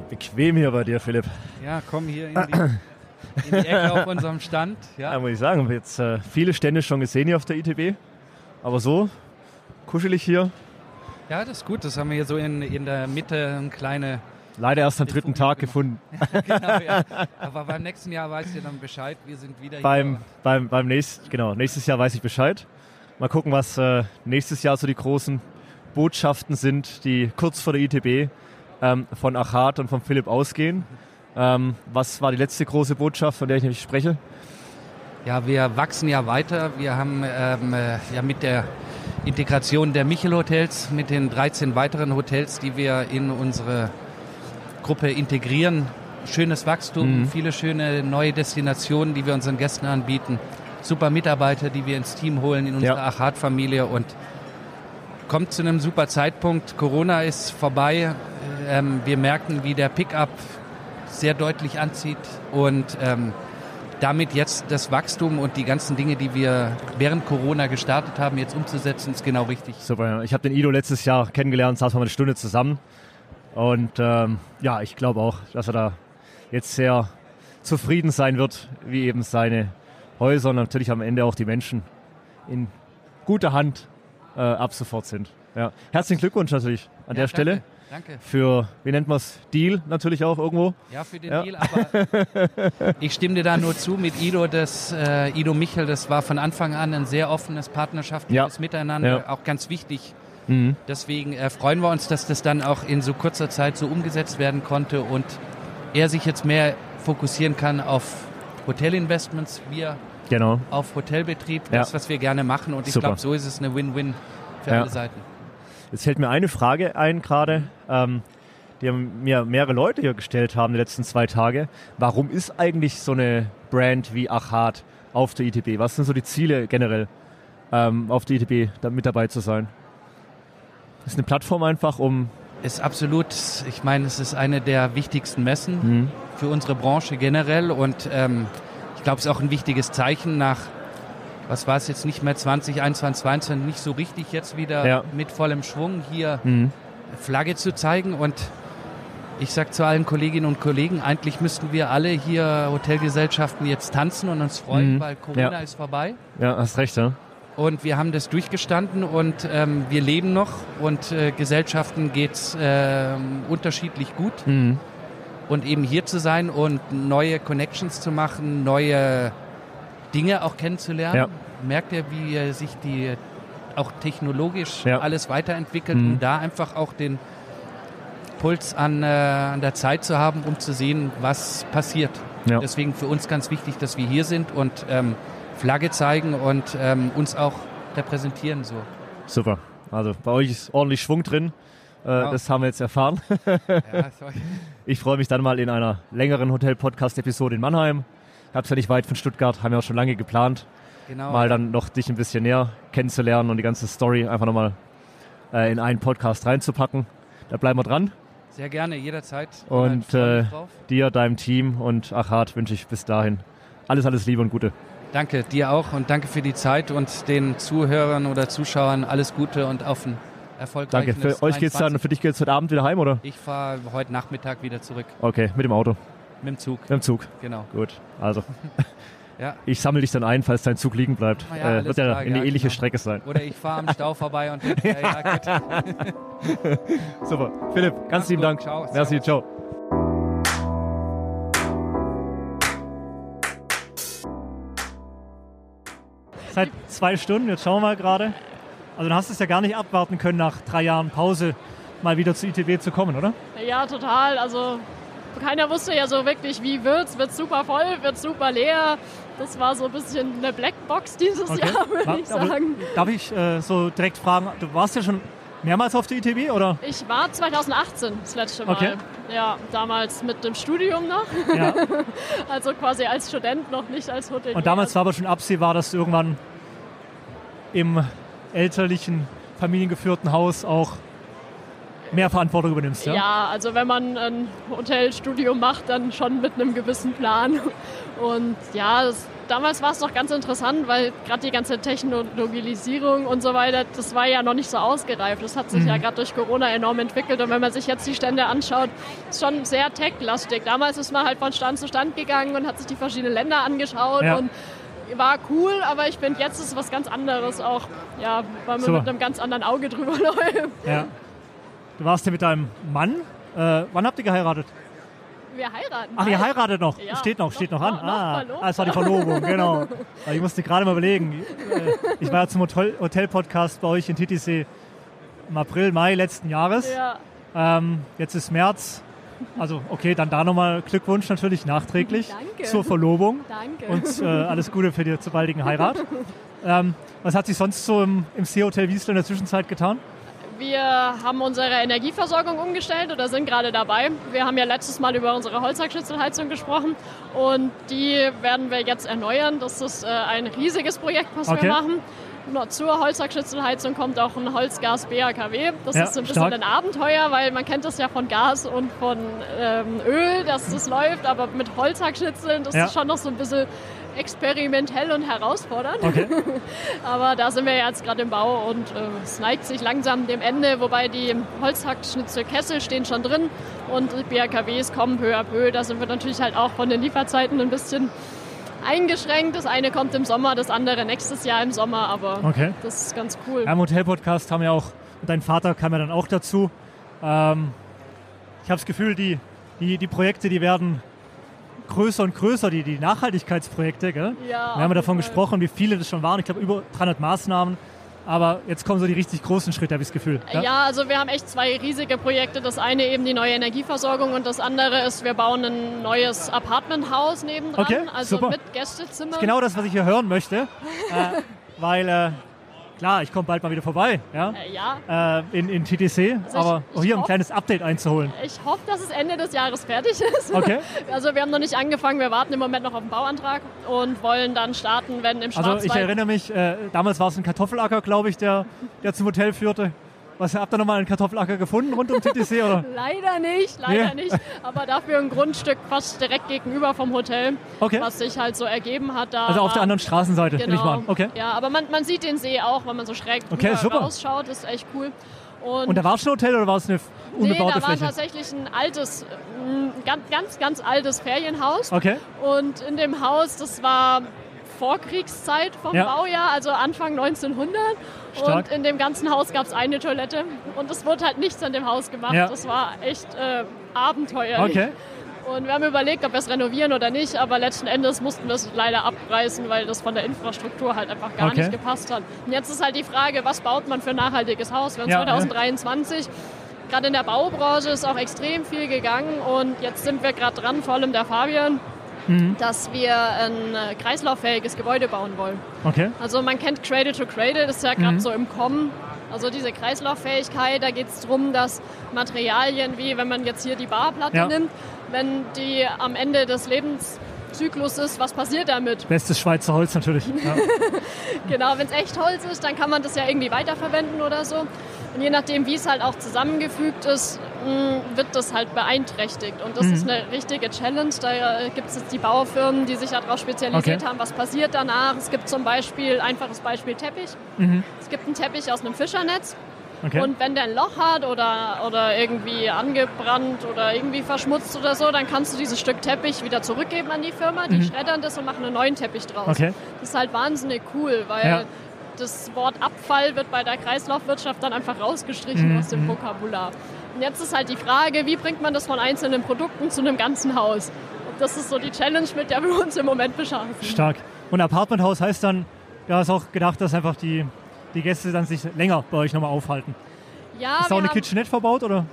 Bequem hier bei dir, Philipp. Ja, komm hier in die, in die Ecke auf unserem Stand. Ja. Ja, muss ich sagen, wir haben jetzt äh, viele Stände schon gesehen hier auf der ITB. Aber so kuschelig hier. ja, das ist gut. Das haben wir hier so in, in der Mitte eine kleine. Leider erst am dritten Tag gefunden. genau, ja. Aber beim nächsten Jahr weißt du dann Bescheid. Wir sind wieder beim, hier. beim, beim nächsten, genau, nächstes Jahr weiß ich Bescheid. Mal gucken, was äh, nächstes Jahr so die großen Botschaften sind, die kurz vor der ITB ähm, von Achat und von Philipp ausgehen. Ähm, was war die letzte große Botschaft, von der ich nämlich spreche? Ja, wir wachsen ja weiter. Wir haben ähm, äh, ja mit der Integration der Michel Hotels, mit den 13 weiteren Hotels, die wir in unsere Gruppe integrieren, schönes Wachstum, Mhm. viele schöne neue Destinationen, die wir unseren Gästen anbieten, super Mitarbeiter, die wir ins Team holen, in unsere Ja. Achat-Familie und kommt zu einem super Zeitpunkt. Corona ist vorbei. Ähm, wir merken, wie der Pickup sehr deutlich anzieht und ähm, damit jetzt das Wachstum und die ganzen Dinge, die wir während Corona gestartet haben, jetzt umzusetzen, ist genau richtig. Super, ich habe den Ido letztes Jahr kennengelernt, wir mal eine Stunde zusammen. Und ähm, ja, ich glaube auch, dass er da jetzt sehr zufrieden sein wird, wie eben seine Häuser und natürlich am Ende auch die Menschen in guter Hand äh, ab sofort sind. Ja. Herzlichen Glückwunsch natürlich an der Ja, Stelle Danke. für, wie nennt man es, Deal natürlich auch irgendwo. Ja, für den Ja. Deal, aber ich stimme dir da nur zu mit Ido, das äh, Ido Michel, das war von Anfang an ein sehr offenes partnerschaftliches Ja. Miteinander, Ja. auch ganz wichtig. Mhm. Deswegen äh, freuen wir uns, dass das dann auch in so kurzer Zeit so umgesetzt werden konnte und er sich jetzt mehr fokussieren kann auf Hotelinvestments, wir Genau. auf Hotelbetrieb, Ja. das, was wir gerne machen. Und ich glaube, so ist es eine Win-Win für Ja. alle Seiten. Jetzt fällt mir eine Frage ein gerade, ähm, die mir mehrere Leute hier gestellt haben die letzten zwei Tage. Warum ist eigentlich so eine Brand wie Achat auf der ITB? Was sind so die Ziele generell ähm, auf der ITB da mit dabei zu sein? Ist eine Plattform einfach, um Ist absolut, ich meine, es ist eine der wichtigsten Messen Mhm. für unsere Branche generell und ähm, ich glaube, es ist auch ein wichtiges Zeichen nach, was war es jetzt nicht mehr 2021, 22, nicht so richtig jetzt wieder Ja. mit vollem Schwung hier Mhm. Flagge zu zeigen und ich sag zu allen Kolleginnen und Kollegen, eigentlich müssten wir alle hier Hotelgesellschaften jetzt tanzen und uns freuen, Mhm. weil Corona Ja. ist vorbei. ja, hast recht, ja. Und wir haben das durchgestanden und ähm, wir leben noch und äh, Gesellschaften geht's ähm, unterschiedlich gut. Mhm. Und eben hier zu sein und neue Connections zu machen, neue Dinge auch kennenzulernen. Ja. Merkt ihr, wie sich die auch technologisch Ja. alles weiterentwickelt, Mhm. um da einfach auch den Puls an, äh, an der Zeit zu haben, um zu sehen, was passiert. Ja. Deswegen für uns ganz wichtig, dass wir hier sind und ähm, Flagge zeigen und ähm, uns auch repräsentieren so. Super. Also bei euch ist ordentlich Schwung drin. Äh, Ja. Das haben wir jetzt erfahren. Ja, sorry. Ich freue mich dann mal in einer längeren Hotel-Podcast-Episode in Mannheim. Ich habe es ja nicht weit von Stuttgart, haben wir auch schon lange geplant. genau. mal dann noch dich ein bisschen näher kennenzulernen und die ganze Story einfach nochmal äh, in einen Podcast reinzupacken. Da bleiben wir dran. Sehr gerne, jederzeit. Und freu mich äh, dir, deinem Team und Achat wünsche ich bis dahin alles, alles Liebe und Gute. Danke, dir auch und danke für die Zeit und den Zuhörern oder Zuschauern alles Gute und auf ein erfolgreiches Danke. Für euch geht's dann, für dich geht's heute Abend wieder heim, oder? Ich fahre heute Nachmittag wieder zurück Okay, mit dem Auto, mit dem Zug. mit dem Zug. Genau. Gut, also Ja. ich sammle dich dann ein, falls dein Zug liegen bleibt. Ja, äh, wird ja eine ja, ähnliche genau. Strecke sein. Oder ich fahre am Stau vorbei und ja, ja, gut. Super. Philipp, ganz lieben. Dank. Ciao. Merci, ciao. Seit zwei Stunden, jetzt schauen wir mal gerade. Also du hast es ja gar nicht abwarten können, nach drei Jahren Pause mal wieder zu ITB zu kommen, oder? Ja, total. Also keiner wusste ja so wirklich, wie wird's. Wird's super voll, wird's super leer. Das war so ein bisschen eine Blackbox dieses Jahr, würde ich aber sagen. Darf ich äh, so direkt fragen, du warst ja schon mehrmals auf der ITB, oder? Ich war 2018 das letzte Mal. Okay. Ja, damals mit dem Studium noch. Ja. Also quasi als Student noch nicht als Hotelier. Und damals war aber schon absehbar, dass du irgendwann im elterlichen, familiengeführten Haus auch mehr Verantwortung übernimmst, ja? Ja, also wenn man ein Hotelstudium macht, dann schon mit einem gewissen Plan. Und ja, das, damals war es noch ganz interessant, weil gerade die ganze Technologisierung und so weiter, das war ja noch nicht so ausgereift. Das hat sich mhm. ja gerade durch Corona enorm entwickelt. Und wenn man sich jetzt die Stände anschaut, ist schon sehr tech-lastig. Damals ist man halt von Stand zu Stand gegangen und hat sich die verschiedenen Länder angeschaut ja. und war cool, aber ich finde, jetzt ist es was ganz anderes auch, ja, weil man so. mit einem ganz anderen Auge drüber läuft. Ja. Du warst ja mit deinem Mann. Äh, wann habt ihr geheiratet? Wir heiraten. Ach, ihr heiratet noch? Ja, steht noch, steht noch, noch an. Noch ah, ah, es war die Verlobung, genau. Ich musste gerade mal überlegen. Ich war ja zum Hotel-Podcast bei euch in Titisee im April, Mai letzten Jahres. Ja. Ähm, jetzt ist März. Also okay, dann da nochmal Glückwunsch natürlich nachträglich Danke. zur Verlobung. Danke. Und äh, alles Gute für die zur baldigen Heirat. ähm, was hat sich sonst so im, im Seehotel Wiesel in der Zwischenzeit getan? Wir haben unsere Energieversorgung umgestellt oder sind gerade dabei. Wir haben ja letztes Mal über unsere Holzhackschützelheizung gesprochen und die werden wir jetzt erneuern. Das ist äh, ein riesiges Projekt, was okay. wir machen. Zur Holzhackschützelheizung kommt auch ein Holzgas BAKW. Das ja, ist ein bisschen stark. ein Abenteuer, weil man kennt das ja von Gas und von ähm, Öl, dass das läuft, aber mit Holzhackschützeln, das ja. ist schon noch so ein bisschen experimentell und herausfordernd. Okay. Aber da sind wir jetzt gerade im Bau und äh, es neigt sich langsam dem Ende, wobei die Holzhackschnitzelkessel stehen schon drin und die BRKWs kommen peu à peu. Da sind wir natürlich halt auch von den Lieferzeiten ein bisschen eingeschränkt. Das eine kommt im Sommer, das andere nächstes Jahr im Sommer, aber okay. das ist ganz cool. Ja, Im Hotel-Podcast haben ja auch, dein Vater kam ja dann auch dazu. Ähm, ich habe das Gefühl, die, die, die Projekte, die werden größer und größer, die, die Nachhaltigkeitsprojekte. Gell? Ja, Wir haben ja davon gesprochen, wie viele das schon waren. Ich glaube, über 300 Maßnahmen. Aber jetzt kommen so die richtig großen Schritte, habe ich das Gefühl. Ja? ja? also wir haben echt zwei riesige Projekte. Das eine eben die neue Energieversorgung und das andere ist, wir bauen ein neues Apartmenthaus nebendran. Okay, also super. mit Gästezimmer. Das ist genau das, was ich hier hören möchte. äh, weil äh, Klar, ich komme bald mal wieder vorbei, ja, äh, ja. Äh, in, in TTC, also aber ich, ich hier hoff, ein kleines Update einzuholen. Ich hoffe, dass es Ende des Jahres fertig ist. Okay. Also wir haben noch nicht angefangen, wir warten im Moment noch auf den Bauantrag und wollen dann starten, wenn im Schwarzwald... Also ich erinnere mich, äh, damals war es ein Kartoffelacker, glaube ich, der, der zum Hotel führte. Was, habt ihr nochmal einen Kartoffelacker gefunden rund um TTC? Oder? leider nicht, leider nee. nicht. Aber dafür ein Grundstück fast direkt gegenüber vom Hotel, okay. was sich halt so ergeben hat. Da also auf der anderen Straßenseite, genau. ich mal Okay. Ja, aber man, man sieht den See auch, wenn man so schräg okay, rausschaut. Das ist echt cool. Und, Und da war es ein Hotel oder war es eine unbebaute nee, da Fläche? war tatsächlich ein altes, ganz, ganz, ganz altes Ferienhaus. Okay. Und in dem Haus, das war Vorkriegszeit vom ja. Baujahr, also Anfang 1900. Stark. Und in dem ganzen Haus gab es eine Toilette und es wurde halt nichts an dem Haus gemacht. Ja. Das war echt äh, abenteuerlich. Okay. Und wir haben überlegt, ob wir es renovieren oder nicht, aber letzten Endes mussten wir es leider abreißen, weil das von der Infrastruktur halt einfach gar okay. nicht gepasst hat. Und jetzt ist halt die Frage, was baut man für ein nachhaltiges Haus? Wir haben ja, 2023. Ja. Gerade in der Baubranche ist auch extrem viel gegangen und jetzt sind wir gerade dran, vor allem der Fabian, mhm. dass wir ein äh, kreislauffähiges Gebäude bauen wollen. Okay. Also man kennt Cradle to Cradle, das ist ja gerade mhm. so im Kommen. Also diese Kreislauffähigkeit, da geht es darum, dass Materialien wie, wenn man jetzt hier die Barplatte ja. nimmt, wenn die am Ende des Lebenszyklus ist, was passiert damit? Bestes Schweizer Holz natürlich. Ja. genau, wenn es echt Holz ist, dann kann man das ja irgendwie weiterverwenden oder so. Und je nachdem, wie es halt auch zusammengefügt ist, wird das halt beeinträchtigt. Und das mhm. ist eine richtige Challenge. Da äh, gibt es jetzt die Baufirmen, die sich darauf spezialisiert okay. haben, was passiert danach. Es gibt zum Beispiel, einfaches Beispiel Teppich. Mhm. Es gibt einen Teppich aus einem Fischernetz. Okay. Und wenn der ein Loch hat oder, oder irgendwie angebrannt oder irgendwie verschmutzt oder so, dann kannst du dieses Stück Teppich wieder zurückgeben an die Firma. Die mhm. schreddern das und machen einen neuen Teppich draus. Okay. Das ist halt wahnsinnig cool, weil ja das Wort Abfall wird bei der Kreislaufwirtschaft dann einfach rausgestrichen mhm. aus dem Vokabular. Und jetzt ist halt die Frage, wie bringt man das von einzelnen Produkten zu einem ganzen Haus? Und das ist so die Challenge, mit der wir uns im Moment beschäftigen. Stark. Und Apartmenthaus heißt dann, du hast auch gedacht, dass einfach die, die Gäste dann sich länger bei euch nochmal aufhalten. Ja, ist da auch eine Kitchenette verbaut, oder?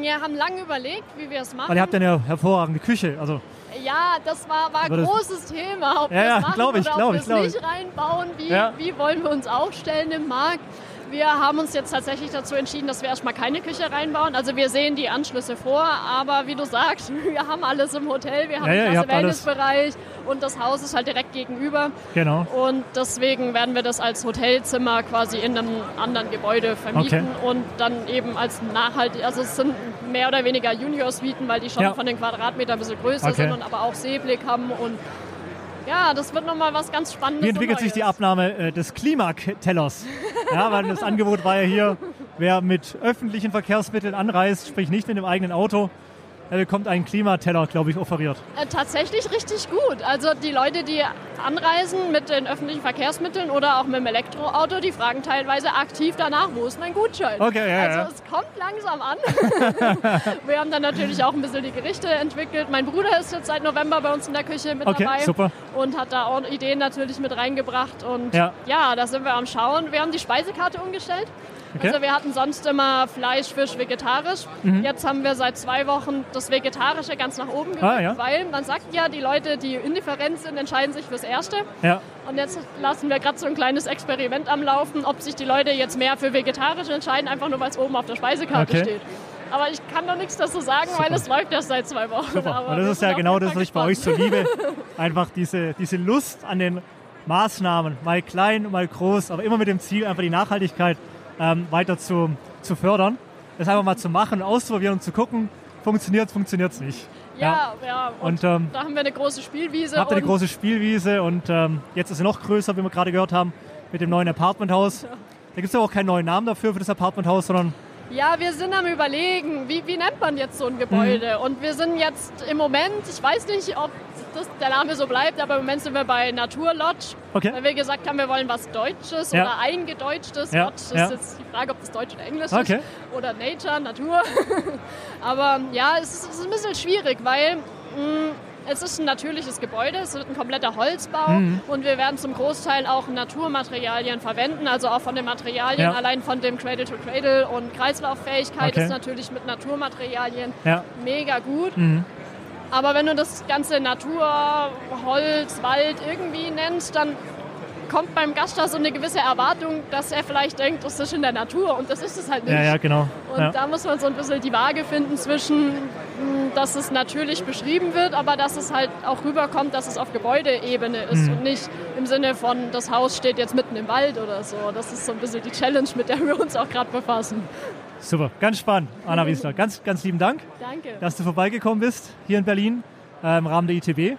Wir haben lange überlegt, wie wir es machen. Weil ihr habt ja eine hervorragende Küche. Also ja, das war, war ein großes Thema. Ob ja, ja, glaube ich, glaube ich, glaube ich. nicht reinbauen, wie, ja. wie wollen wir uns aufstellen im Markt. Wir haben uns jetzt tatsächlich dazu entschieden, dass wir erstmal keine Küche reinbauen. Also wir sehen die Anschlüsse vor, aber wie du sagst, wir haben alles im Hotel, wir haben ja, ja, einen Wellnessbereich und das Haus ist halt direkt gegenüber. Genau. Und deswegen werden wir das als Hotelzimmer quasi in einem anderen Gebäude vermieten okay. und dann eben als nachhaltig, also es sind mehr oder weniger Junior-Suiten, weil die schon ja. von den Quadratmetern ein bisschen größer okay. sind und aber auch Seeblick haben und Ja, das wird nochmal was ganz Spannendes. Wie entwickelt sich die Abnahme äh, des Klimatellers? ja, weil das Angebot war ja hier, wer mit öffentlichen Verkehrsmitteln anreist, sprich nicht mit dem eigenen Auto, bekommt einen Klimateller, glaube ich, offeriert. Äh, tatsächlich richtig gut. Also die Leute, die anreisen mit den öffentlichen Verkehrsmitteln oder auch mit dem Elektroauto, die fragen teilweise aktiv danach, wo ist mein Gutschein? Okay, ja, also ja. es kommt langsam an. Wir haben dann natürlich auch ein bisschen die Gerichte entwickelt. Mein Bruder ist jetzt seit November bei uns in der Küche mit okay, dabei super. und hat da auch Ideen natürlich mit reingebracht. Und Ja. ja, da sind wir am Schauen. Wir haben die Speisekarte umgestellt. Okay. Also wir hatten sonst immer Fleisch, Fisch, vegetarisch. Mhm. Jetzt haben wir seit zwei Wochen das Vegetarische ganz nach oben gerückt, Ah, ja. weil man sagt ja, die Leute, die indifferent sind, entscheiden sich fürs Erste. Ja, Und jetzt lassen wir gerade so ein kleines Experiment am Laufen, ob sich die Leute jetzt mehr für vegetarisch entscheiden, einfach nur weil es oben auf der Speisekarte Okay. steht. Aber ich kann noch nichts dazu sagen, weil es läuft erst seit zwei Wochen. super. Aber Und das ist ja genau das, was ich bei euch so liebe. Einfach diese, diese Lust an den Maßnahmen, mal klein, mal groß, aber immer mit dem Ziel, einfach die Nachhaltigkeit ähm, weiter zu, zu fördern. Das einfach mal zu machen, auszuprobieren und zu gucken, funktioniert es, funktioniert es nicht. Ja, ja. Und, Und, ähm, da haben wir eine große Spielwiese. Habt ihr eine große Spielwiese und ähm, jetzt ist sie noch größer, wie wir gerade gehört haben, mit dem neuen Apartmenthaus. Da gibt es aber auch keinen neuen Namen dafür, für das Apartmenthaus, sondern Ja, wir sind am überlegen, wie, wie nennt man jetzt so ein Gebäude? Mhm. Und wir sind jetzt im Moment, ich weiß nicht, ob das, der Name so bleibt, aber im Moment sind wir bei Naturlodge, Okay. weil wir gesagt haben, wir wollen was Deutsches Ja. oder eingedeutschtes. Ja, Lodge ist ja. jetzt die Frage, ob das Deutsch oder Englisch Okay. ist. Oder Nature, Natur. aber ja, es ist, es ist ein bisschen schwierig, weil mh, es ist ein natürliches Gebäude, es wird ein kompletter Holzbau Mhm. und wir werden zum Großteil auch Naturmaterialien verwenden, also auch von den Materialien, Ja. allein von dem Cradle to Cradle und Kreislauffähigkeit Okay. ist natürlich mit Naturmaterialien ja, mega gut. Mhm. Aber wenn du das ganze Natur, Holz, Wald irgendwie nennst, dann kommt beim Gast da so eine gewisse Erwartung, dass er vielleicht denkt, das ist in der Natur und das ist es halt nicht. ja, ja, genau. Und Ja. da muss man so ein bisschen die Waage finden zwischen, mh, dass es natürlich beschrieben wird, aber dass es halt auch rüberkommt, dass es auf Gebäudeebene ist Mhm. und nicht im Sinne von, das Haus steht jetzt mitten im Wald oder so. Das ist so ein bisschen die Challenge, mit der wir uns auch gerade befassen. Super, ganz spannend, Anna Wiesler. Ganz, ganz lieben Dank, Danke. dass du vorbeigekommen bist hier in Berlin äh, im Rahmen der ITB.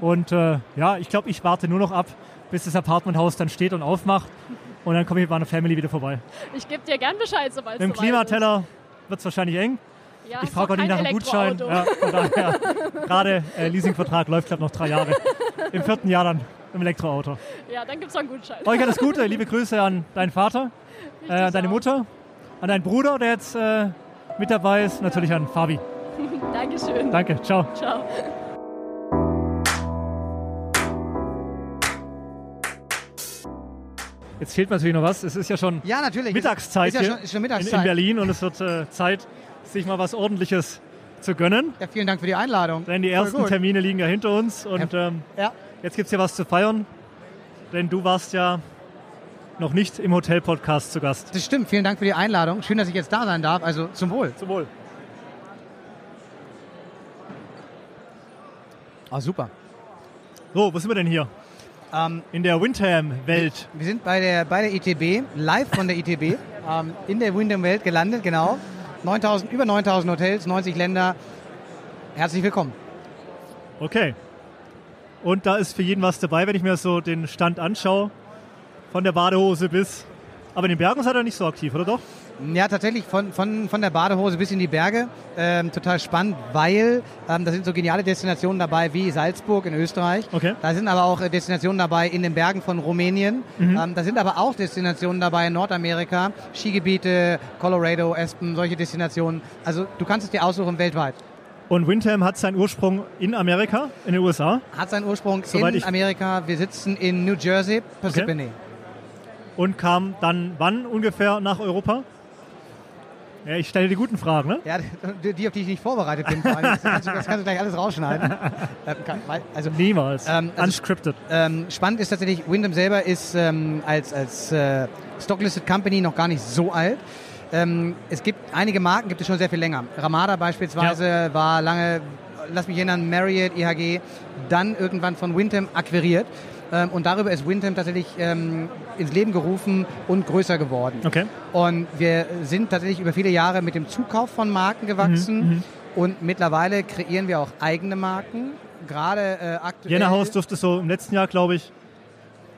Und äh, ja, ich glaube, ich warte nur noch ab, bis das Apartmenthaus dann steht und aufmacht. Und dann komme ich mit meiner Family wieder vorbei. Ich gebe dir gern Bescheid, sobald Mit dem es soweit Klimateller wird es wahrscheinlich eng. Ja, Ich frage auch nicht nach einem Gutschein. Ja, von daher, gerade äh, Leasingvertrag läuft glaube noch drei Jahre. Im vierten Jahr dann im Elektroauto. Ja, dann gibt es einen Gutschein. Euch alles Gute, liebe Grüße an deinen Vater, äh, an deine auch. Mutter, an deinen Bruder, der jetzt äh, mit dabei ist, natürlich an Fabi. Dankeschön. Danke, ciao. Ciao. Jetzt fehlt mir natürlich noch was. Es ist ja schon Ja, natürlich. Mittagszeit ja hier schon, ist schon in, Mittagszeit. in Berlin und es wird äh, Zeit, sich mal was Ordentliches zu gönnen. Ja, vielen Dank für die Einladung. Denn die Voll ersten gut. Termine liegen ja hinter uns und ähm, Ja, jetzt gibt es hier was zu feiern. Denn du warst ja noch nicht im Hotel-Podcast zu Gast. das stimmt. Vielen Dank für die Einladung. Schön, dass ich jetzt da sein darf. Also zum Wohl. Zum Wohl. Ah, super. So, wo sind wir denn hier? Ähm, In der Windham-Welt. wir sind bei der, bei der ITB, live von der ITB, ähm, in der Wyndham-Welt gelandet, genau. 9000, über 9000 Hotels, 90 Länder. Herzlich willkommen. Okay. Und da ist für jeden was dabei, wenn ich mir so den Stand anschaue. Von der Badehose bis. Aber in den Bergen seid ihr nicht so aktiv, oder doch? Ja, tatsächlich von, von, von der Badehose bis in die Berge. Ähm, total spannend, weil ähm, da sind so geniale Destinationen dabei wie Salzburg in Österreich. Okay. Da sind aber auch äh, Destinationen dabei in den Bergen von Rumänien. Ähm, da sind aber auch Destinationen dabei in Nordamerika, Skigebiete, Colorado, Aspen, solche Destinationen. Also du kannst es dir aussuchen weltweit. Und Windham hat seinen Ursprung in Amerika, in den USA. Hat seinen Ursprung Soweit in Amerika. Wir sitzen in New Jersey, Parsippany. Und kam dann wann ungefähr nach Europa? Ja, ich stelle die guten Fragen, ne? Ja, die, auf die ich nicht vorbereitet bin. Vor. Das, kannst du, das kannst du gleich alles rausschneiden. Ähm, also Niemals. Ähm, also- Unscripted. Ähm, spannend ist tatsächlich, Wyndham selber ist ähm, als, als äh, Stocklisted Company noch gar nicht so alt. Ähm, es gibt einige Marken, gibt es schon sehr viel länger. Ramada beispielsweise war lange, lass mich erinnern, Marriott, IHG, dann irgendwann von Wyndham akquiriert. Ähm, und darüber ist Wyndham tatsächlich ähm, ins Leben gerufen und größer geworden. Okay. Und wir sind tatsächlich über viele Jahre mit dem Zukauf von Marken gewachsen. Und mittlerweile kreieren wir auch eigene Marken. gerade äh, aktuell. Jena Haus dürfte so im letzten Jahr, glaube ich,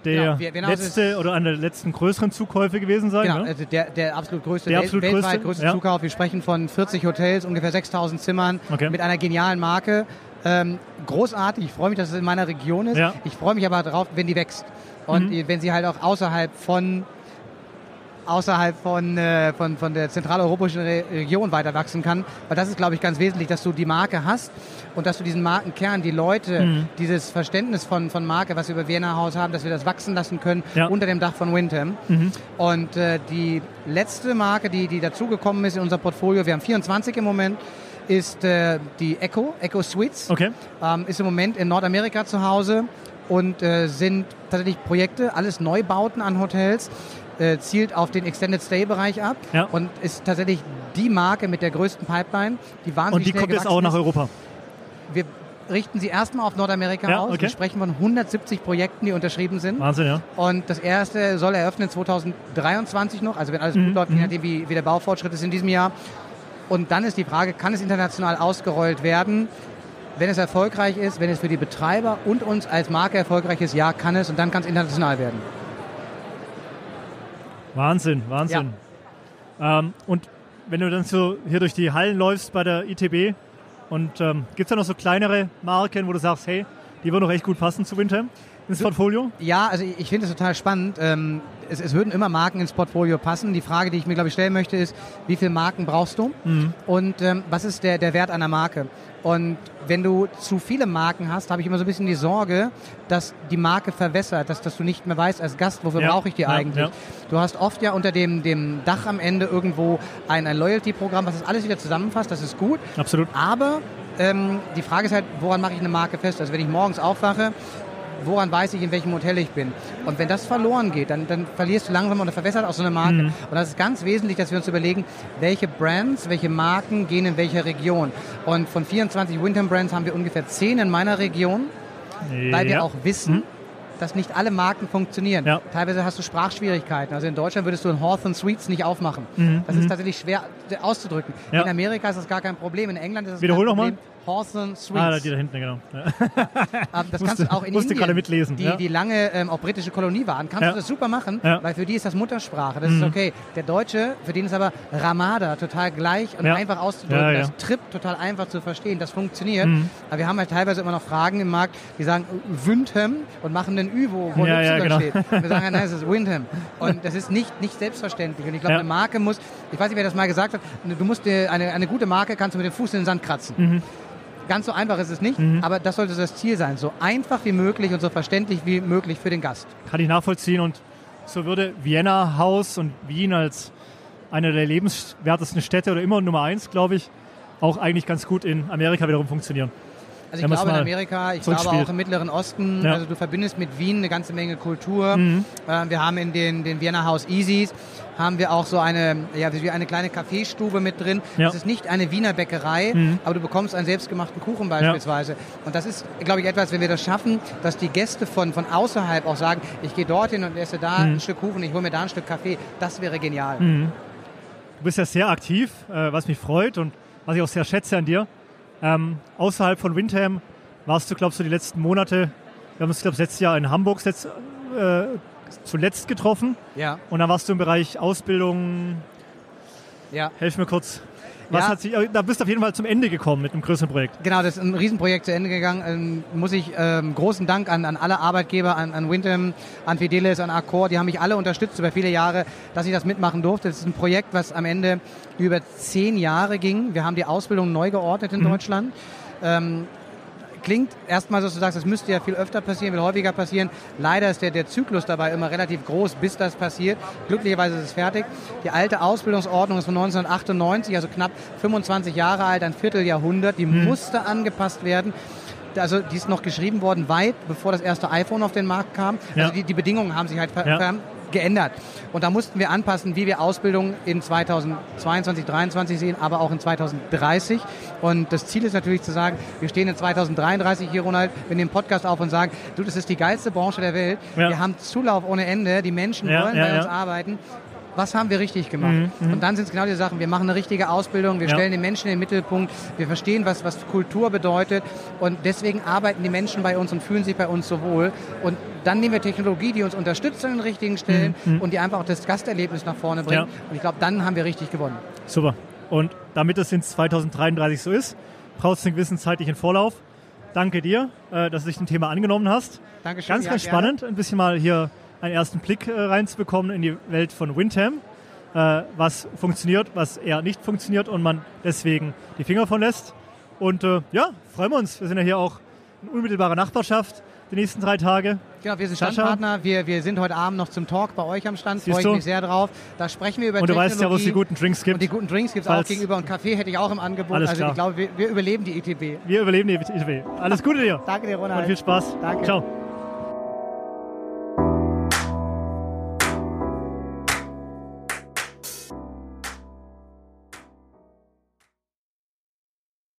der genau, letzte oder einer der letzten größeren Zukäufe gewesen sein. Genau, ne? also der, der absolut größte, der absolut weltweit größte, größte ja. Zukauf. Wir sprechen von 40 Hotels, ungefähr 6000 Zimmern okay. mit einer genialen Marke. Ähm, großartig, ich freue mich, dass es in meiner Region ist. Ja. Ich freue mich aber darauf, wenn die wächst. Und mhm. wenn sie halt auch außerhalb von außerhalb von, äh, von, von der zentraleuropäischen Re Region weiter wachsen kann. Weil das ist, glaube ich, ganz wesentlich, dass du die Marke hast und dass du diesen Markenkern, die Leute, mhm. dieses Verständnis von, von Marke, was wir über Vienna Haus haben, dass wir das wachsen lassen können ja. unter dem Dach von Windham. Mhm. Und äh, die letzte Marke, die, die dazugekommen ist in unser Portfolio, wir haben 24 im Moment, ist äh, die Echo, Echo Suites. Okay. Ähm, ist im Moment in Nordamerika zu Hause und äh, sind tatsächlich Projekte, alles Neubauten an Hotels, äh, zielt auf den Extended Stay Bereich ab ja. und ist tatsächlich die Marke mit der größten Pipeline, die wahnsinnig Und die kommt jetzt auch nach Europa. Wir richten sie erstmal auf Nordamerika ja, aus. Okay. Wir sprechen von 170 Projekten, die unterschrieben sind. Wahnsinn, ja. Und das erste soll eröffnen 2023 noch, also wenn alles mhm. gut läuft, je mhm. nachdem wie, wie der Baufortschritt ist in diesem Jahr. Und dann ist die Frage, kann es international ausgerollt werden? Wenn es erfolgreich ist, wenn es für die Betreiber und uns als Marke erfolgreich ist, ja, kann es und dann kann es international werden. Wahnsinn, Wahnsinn. Ja. Ähm, und wenn du dann so hier durch die Hallen läufst bei der ITB und ähm, gibt es da noch so kleinere Marken, wo du sagst, hey, die würden doch echt gut passen zu Winter ins Portfolio? Ja, also ich finde es total spannend. Ähm, es, es, würden immer Marken ins Portfolio passen. Die Frage, die ich mir, glaube ich, stellen möchte, ist, wie viele Marken brauchst du? Mhm. Und ähm, was ist der, der Wert einer Marke? Und wenn du zu viele Marken hast, habe ich immer so ein bisschen die Sorge, dass die Marke verwässert, dass, dass du nicht mehr weißt als Gast, wofür ja, brauche ich die ja, eigentlich. Ja. Du hast oft ja unter dem, dem Dach am Ende irgendwo ein, ein Loyalty-Programm, was das alles wieder zusammenfasst, das ist gut. Absolut. Aber ähm, die Frage ist halt, woran mache ich eine Marke fest? Also wenn ich morgens aufwache, woran weiß ich, in welchem Hotel ich bin. Und wenn das verloren geht, dann, dann verlierst du langsam oder verwässert auch so eine Marke. Mhm. Und das ist ganz wesentlich, dass wir uns überlegen, welche Brands, welche Marken gehen in welcher Region. Und von 24 Windham Brands haben wir ungefähr 10 in meiner Region, ja. weil wir auch wissen, mhm dass nicht alle Marken funktionieren. Ja. Teilweise hast du Sprachschwierigkeiten. Also in Deutschland würdest du ein Hawthorne Suites nicht aufmachen. Mhm. Das ist mhm. tatsächlich schwer auszudrücken. Ja. In Amerika ist das gar kein Problem. In England ist das Wiederhol kein Problem. Mal. Hawthorne Suites. Ah, die da hinten, genau. Ja. Ähm, das kannst du auch in musste Indien, gerade mitlesen. Die, die lange ähm, auch britische Kolonie waren, kannst ja. du das super machen, ja. weil für die ist das Muttersprache. Das mhm. ist okay. Der Deutsche, für den ist aber Ramada total gleich und einfach auszudrücken. Das Trip total einfach zu verstehen. Das funktioniert. Mhm. Aber wir haben halt teilweise immer noch Fragen im Markt, die sagen Windham und machen den Ü, wo, wo ja, Y genau. steht. Und wir sagen, nein, es ist Windham. Und das ist nicht, nicht selbstverständlich. Und ich glaube, eine Marke muss, ich weiß nicht, wer das mal gesagt hat, du musst eine, eine gute Marke kannst du mit dem Fuß in den Sand kratzen. Mhm. Ganz so einfach ist es nicht, mhm. aber das sollte das Ziel sein. So einfach wie möglich und so verständlich wie möglich für den Gast. Kann ich nachvollziehen und so würde Vienna Haus und Wien als eine der lebenswertesten Städte oder immer Nummer eins, glaube ich, auch eigentlich ganz gut in Amerika wiederum funktionieren. Also ich glaube in Amerika, ich glaube auch im Mittleren Osten, ja. also du verbindest mit Wien eine ganze Menge Kultur. Mhm. Äh, wir haben in den, den Vienna House Easies, haben wir auch so eine, ja, wie eine kleine Kaffeestube mit drin. Ja. Das ist nicht eine Wiener Bäckerei, mhm. aber du bekommst einen selbstgemachten Kuchen beispielsweise. Ja. Und das ist, glaube ich, etwas, wenn wir das schaffen, dass die Gäste von, von außerhalb auch sagen, ich gehe dorthin und esse da mhm. ein Stück Kuchen, ich hole mir da ein Stück Kaffee. Das wäre genial. Mhm. Du bist ja sehr aktiv, äh, was mich freut und was ich auch sehr schätze an dir. Ähm, außerhalb von Windham warst du, glaubst du, die letzten Monate, wir haben uns, glaube ich, letztes Jahr in Hamburg letzt, äh, zuletzt getroffen. Ja. Und dann warst du im Bereich Ausbildung. Ja. Helf mir kurz. Was ja. hat sich, da bist du auf jeden Fall zum Ende gekommen mit einem größeren Projekt. Genau, das ist ein Riesenprojekt zu Ende gegangen. Ähm, muss ich ähm, großen Dank an, an alle Arbeitgeber, an, an Windham, an Fidelis, an Accor, die haben mich alle unterstützt über viele Jahre, dass ich das mitmachen durfte. Das ist ein Projekt, was am Ende über zehn Jahre ging. Wir haben die Ausbildung neu geordnet in mhm. Deutschland. Ähm, klingt erstmal so, dass du sagst, das müsste ja viel öfter passieren, will häufiger passieren. Leider ist der, der Zyklus dabei immer relativ groß, bis das passiert. Glücklicherweise ist es fertig. Die alte Ausbildungsordnung ist von 1998, also knapp 25 Jahre alt, ein Vierteljahrhundert. Die hm. musste angepasst werden also die ist noch geschrieben worden, weit bevor das erste iPhone auf den Markt kam. Also ja. die, die Bedingungen haben sich halt ver ja geändert. Und da mussten wir anpassen, wie wir Ausbildung in 2022, 2023 sehen, aber auch in 2030. Und das Ziel ist natürlich zu sagen, wir stehen in 2033 hier, Ronald, wir nehmen Podcast auf und sagen, du, das ist die geilste Branche der Welt. Ja. Wir haben Zulauf ohne Ende, die Menschen ja, wollen ja, bei uns arbeiten. Was haben wir richtig gemacht? Mhm, mhm. und dann sind es genau die Sachen, wir machen eine richtige Ausbildung, wir ja. stellen den Menschen in den Mittelpunkt, wir verstehen, was, was Kultur bedeutet und deswegen arbeiten die Menschen bei uns und fühlen sich bei uns so wohl. Und dann nehmen wir Technologie, die uns unterstützt an den richtigen Stellen mhm. mhm. und die einfach auch das Gasterlebnis nach vorne bringt. Ja. Und ich glaube, dann haben wir richtig gewonnen. Super. Und damit es in 2033 so ist, brauchst du einen gewissen zeitlichen Vorlauf. Danke dir, äh, dass du dich dem Thema angenommen hast. Dankeschön. Ganz, ganz ja, spannend, ein bisschen mal hier einen ersten Blick äh, reinzubekommen in die Welt von Windham, äh, was funktioniert, was eher nicht funktioniert und man deswegen die Finger von lässt. Und ja, freuen wir uns. Wir sind ja hier auch in unmittelbarer Nachbarschaft die nächsten drei Tage. Genau, wir sind Standpartner. Wir, wir sind heute Abend noch zum Talk bei euch am Stand. Freue ich mich sehr drauf. Da sprechen wir über Und du weißt ja, wo es die guten Drinks gibt. Und die guten Drinks gibt es auch gegenüber. Und Kaffee hätte ich auch im Angebot. Alles also klar. ich glaube, wir, wir, überleben die ITB. Wir überleben die ITB. Alles Gute dir. Danke dir, Ronald. Und viel Spaß. Danke. Ciao.